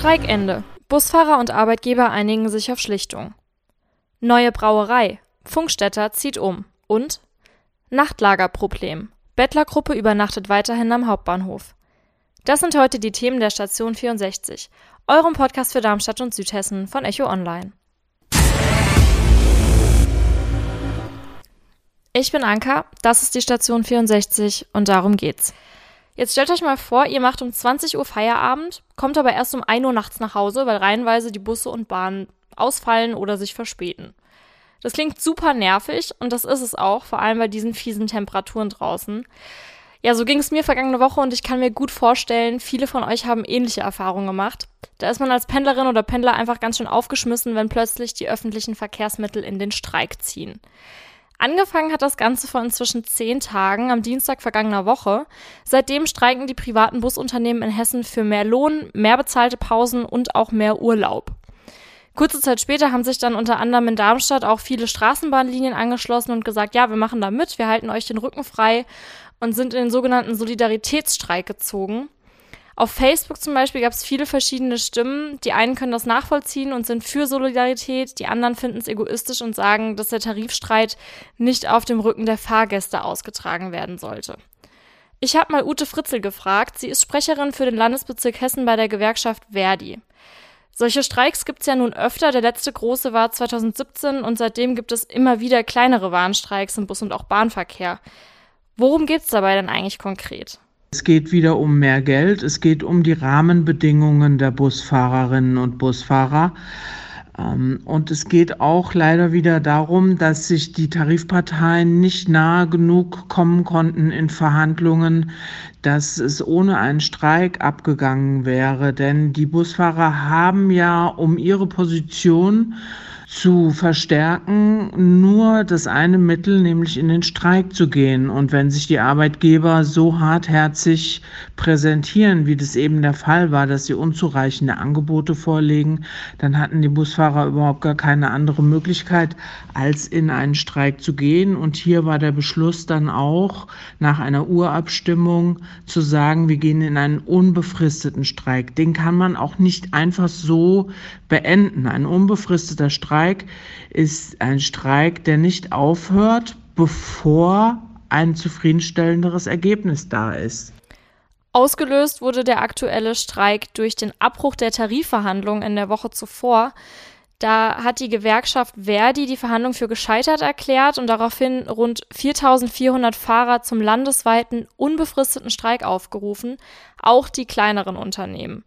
Streikende. Busfahrer und Arbeitgeber einigen sich auf Schlichtung. Neue Brauerei. Funkstätter zieht um. Und Nachtlagerproblem. Bettlergruppe übernachtet weiterhin am Hauptbahnhof. Das sind heute die Themen der Station 64, eurem Podcast für Darmstadt und Südhessen von Echo Online. Ich bin Anka, das ist die Station 64 und darum geht's. Jetzt stellt euch mal vor, ihr macht um 20 Uhr Feierabend, kommt aber erst um 1 Uhr nachts nach Hause, weil reihenweise die Busse und Bahnen ausfallen oder sich verspäten. Das klingt super nervig und das ist es auch, vor allem bei diesen fiesen Temperaturen draußen. Ja, so ging es mir vergangene Woche und ich kann mir gut vorstellen, viele von euch haben ähnliche Erfahrungen gemacht. Da ist man als Pendlerin oder Pendler einfach ganz schön aufgeschmissen, wenn plötzlich die öffentlichen Verkehrsmittel in den Streik ziehen. Angefangen hat das Ganze vor inzwischen zehn Tagen am Dienstag vergangener Woche. Seitdem streiken die privaten Busunternehmen in Hessen für mehr Lohn, mehr bezahlte Pausen und auch mehr Urlaub. Kurze Zeit später haben sich dann unter anderem in Darmstadt auch viele Straßenbahnlinien angeschlossen und gesagt, ja, wir machen da mit, wir halten euch den Rücken frei und sind in den sogenannten Solidaritätsstreik gezogen. Auf Facebook zum Beispiel gab es viele verschiedene Stimmen. Die einen können das nachvollziehen und sind für Solidarität, die anderen finden es egoistisch und sagen, dass der Tarifstreit nicht auf dem Rücken der Fahrgäste ausgetragen werden sollte. Ich habe mal Ute Fritzel gefragt. Sie ist Sprecherin für den Landesbezirk Hessen bei der Gewerkschaft Verdi. Solche Streiks gibt es ja nun öfter. Der letzte große war 2017 und seitdem gibt es immer wieder kleinere Warnstreiks im Bus- und auch Bahnverkehr. Worum geht es dabei denn eigentlich konkret? Es geht wieder um mehr Geld. Es geht um die Rahmenbedingungen der Busfahrerinnen und Busfahrer. Ähm, und es geht auch leider wieder darum, dass sich die Tarifparteien nicht nahe genug kommen konnten in Verhandlungen, dass es ohne einen Streik abgegangen wäre. Denn die Busfahrer haben ja um ihre Position zu verstärken, nur das eine Mittel, nämlich in den Streik zu gehen. Und wenn sich die Arbeitgeber so hartherzig präsentieren, wie das eben der Fall war, dass sie unzureichende Angebote vorlegen, dann hatten die Busfahrer überhaupt gar keine andere Möglichkeit, als in einen Streik zu gehen. Und hier war der Beschluss dann auch nach einer Urabstimmung zu sagen, wir gehen in einen unbefristeten Streik. Den kann man auch nicht einfach so beenden. Ein unbefristeter Streik ist ein Streik, der nicht aufhört, bevor ein zufriedenstellenderes Ergebnis da ist. Ausgelöst wurde der aktuelle Streik durch den Abbruch der Tarifverhandlungen in der Woche zuvor. Da hat die Gewerkschaft Verdi die Verhandlung für gescheitert erklärt und daraufhin rund 4400 Fahrer zum landesweiten unbefristeten Streik aufgerufen, auch die kleineren Unternehmen.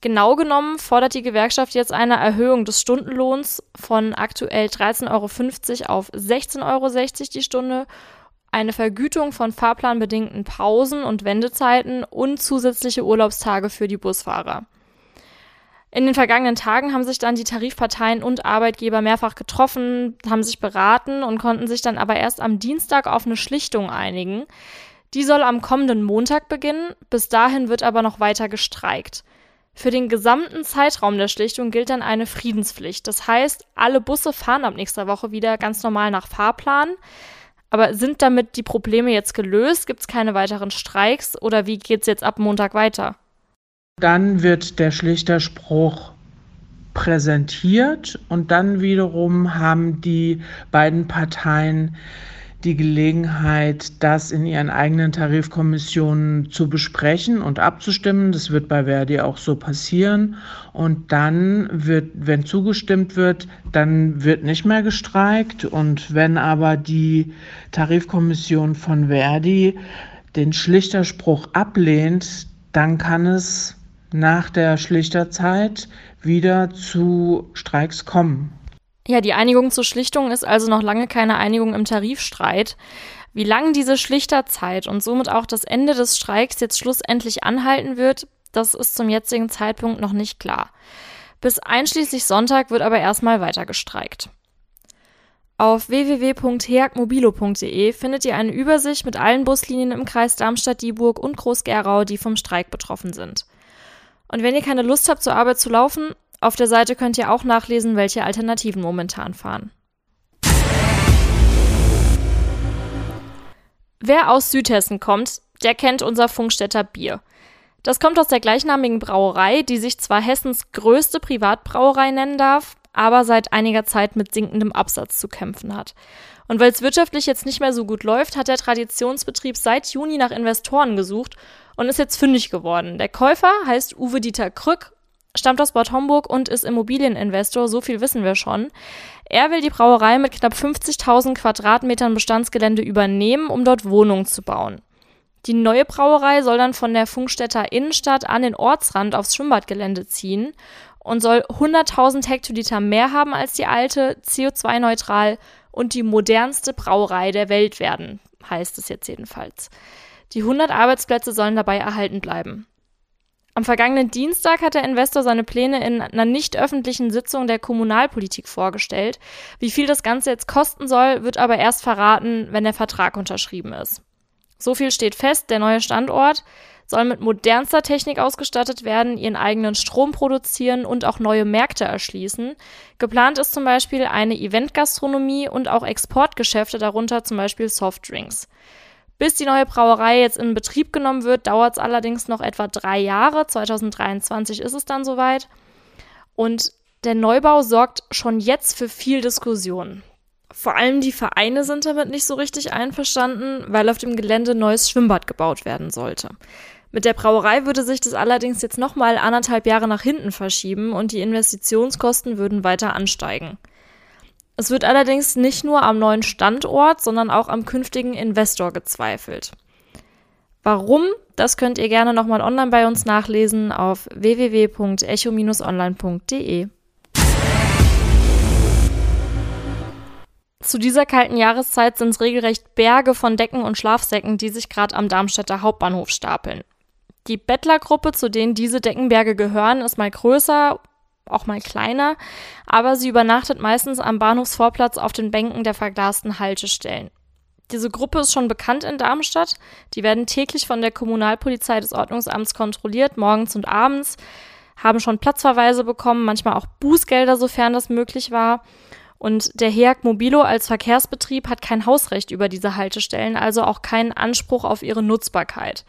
Genau genommen fordert die Gewerkschaft jetzt eine Erhöhung des Stundenlohns von aktuell 13,50 Euro auf 16,60 Euro die Stunde, eine Vergütung von fahrplanbedingten Pausen und Wendezeiten und zusätzliche Urlaubstage für die Busfahrer. In den vergangenen Tagen haben sich dann die Tarifparteien und Arbeitgeber mehrfach getroffen, haben sich beraten und konnten sich dann aber erst am Dienstag auf eine Schlichtung einigen. Die soll am kommenden Montag beginnen, bis dahin wird aber noch weiter gestreikt. Für den gesamten Zeitraum der Schlichtung gilt dann eine Friedenspflicht. Das heißt, alle Busse fahren ab nächster Woche wieder ganz normal nach Fahrplan. Aber sind damit die Probleme jetzt gelöst? Gibt es keine weiteren Streiks oder wie geht es jetzt ab Montag weiter? Dann wird der Schlichterspruch präsentiert und dann wiederum haben die beiden Parteien die Gelegenheit, das in ihren eigenen Tarifkommissionen zu besprechen und abzustimmen. Das wird bei Verdi auch so passieren. Und dann wird, wenn zugestimmt wird, dann wird nicht mehr gestreikt. Und wenn aber die Tarifkommission von Verdi den Schlichterspruch ablehnt, dann kann es nach der Schlichterzeit wieder zu Streiks kommen. Ja, die Einigung zur Schlichtung ist also noch lange keine Einigung im Tarifstreit. Wie lange diese Schlichterzeit und somit auch das Ende des Streiks jetzt schlussendlich anhalten wird, das ist zum jetzigen Zeitpunkt noch nicht klar. Bis einschließlich Sonntag wird aber erstmal weiter gestreikt. Auf www.heagmobilo.de findet ihr eine Übersicht mit allen Buslinien im Kreis Darmstadt-Dieburg und Groß-Gerau, die vom Streik betroffen sind. Und wenn ihr keine Lust habt, zur Arbeit zu laufen, auf der Seite könnt ihr auch nachlesen, welche Alternativen momentan fahren. Wer aus Südhessen kommt, der kennt unser Funkstätter Bier. Das kommt aus der gleichnamigen Brauerei, die sich zwar Hessens größte Privatbrauerei nennen darf, aber seit einiger Zeit mit sinkendem Absatz zu kämpfen hat. Und weil es wirtschaftlich jetzt nicht mehr so gut läuft, hat der Traditionsbetrieb seit Juni nach Investoren gesucht und ist jetzt fündig geworden. Der Käufer heißt Uwe Dieter Krück, stammt aus Bad Homburg und ist Immobilieninvestor, so viel wissen wir schon. Er will die Brauerei mit knapp 50.000 Quadratmetern Bestandsgelände übernehmen, um dort Wohnungen zu bauen. Die neue Brauerei soll dann von der Funkstätter Innenstadt an den Ortsrand aufs Schwimmbadgelände ziehen und soll 100.000 Hektoliter mehr haben als die alte, CO2-neutral und die modernste Brauerei der Welt werden, heißt es jetzt jedenfalls. Die 100 Arbeitsplätze sollen dabei erhalten bleiben. Am vergangenen Dienstag hat der Investor seine Pläne in einer nicht öffentlichen Sitzung der Kommunalpolitik vorgestellt. Wie viel das Ganze jetzt kosten soll, wird aber erst verraten, wenn der Vertrag unterschrieben ist. So viel steht fest, der neue Standort soll mit modernster Technik ausgestattet werden, ihren eigenen Strom produzieren und auch neue Märkte erschließen. Geplant ist zum Beispiel eine Eventgastronomie und auch Exportgeschäfte, darunter zum Beispiel Softdrinks. Bis die neue Brauerei jetzt in Betrieb genommen wird, dauert es allerdings noch etwa drei Jahre. 2023 ist es dann soweit. Und der Neubau sorgt schon jetzt für viel Diskussion. Vor allem die Vereine sind damit nicht so richtig einverstanden, weil auf dem Gelände neues Schwimmbad gebaut werden sollte. Mit der Brauerei würde sich das allerdings jetzt nochmal anderthalb Jahre nach hinten verschieben und die Investitionskosten würden weiter ansteigen. Es wird allerdings nicht nur am neuen Standort, sondern auch am künftigen Investor gezweifelt. Warum? Das könnt ihr gerne nochmal online bei uns nachlesen auf www.echo-online.de. Zu dieser kalten Jahreszeit sind es regelrecht Berge von Decken und Schlafsäcken, die sich gerade am Darmstädter Hauptbahnhof stapeln. Die Bettlergruppe, zu denen diese Deckenberge gehören, ist mal größer, auch mal kleiner, aber sie übernachtet meistens am Bahnhofsvorplatz auf den Bänken der verglasten Haltestellen. Diese Gruppe ist schon bekannt in Darmstadt. Die werden täglich von der Kommunalpolizei des Ordnungsamts kontrolliert, morgens und abends, haben schon Platzverweise bekommen, manchmal auch Bußgelder, sofern das möglich war. Und der HEAG Mobilo als Verkehrsbetrieb hat kein Hausrecht über diese Haltestellen, also auch keinen Anspruch auf ihre Nutzbarkeit.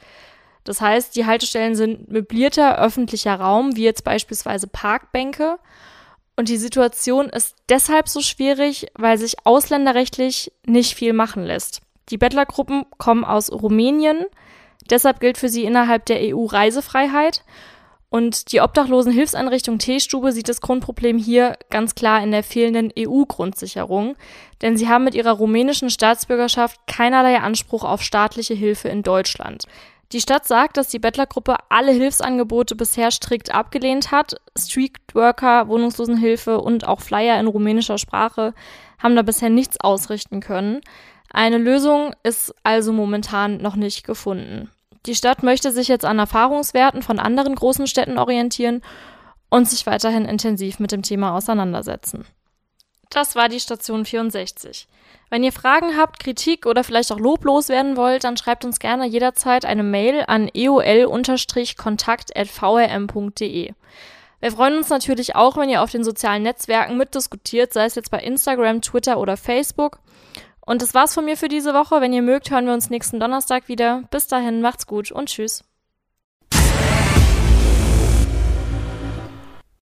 Das heißt, die Haltestellen sind möblierter öffentlicher Raum, wie jetzt beispielsweise Parkbänke. Und die Situation ist deshalb so schwierig, weil sich ausländerrechtlich nicht viel machen lässt. Die Bettlergruppen kommen aus Rumänien, deshalb gilt für sie innerhalb der EU Reisefreiheit und die Obdachlosenhilfseinrichtung T-Stube sieht das Grundproblem hier ganz klar in der fehlenden EU-Grundsicherung, denn sie haben mit ihrer rumänischen Staatsbürgerschaft keinerlei Anspruch auf staatliche Hilfe in Deutschland. Die Stadt sagt, dass die Bettlergruppe alle Hilfsangebote bisher strikt abgelehnt hat. Streetworker, Wohnungslosenhilfe und auch Flyer in rumänischer Sprache haben da bisher nichts ausrichten können. Eine Lösung ist also momentan noch nicht gefunden. Die Stadt möchte sich jetzt an Erfahrungswerten von anderen großen Städten orientieren und sich weiterhin intensiv mit dem Thema auseinandersetzen. Das war die Station 64. Wenn ihr Fragen habt, Kritik oder vielleicht auch loblos werden wollt, dann schreibt uns gerne jederzeit eine Mail an eol-kontakt.vrm.de. Wir freuen uns natürlich auch, wenn ihr auf den sozialen Netzwerken mitdiskutiert, sei es jetzt bei Instagram, Twitter oder Facebook. Und das war's von mir für diese Woche. Wenn ihr mögt, hören wir uns nächsten Donnerstag wieder. Bis dahin, macht's gut und tschüss.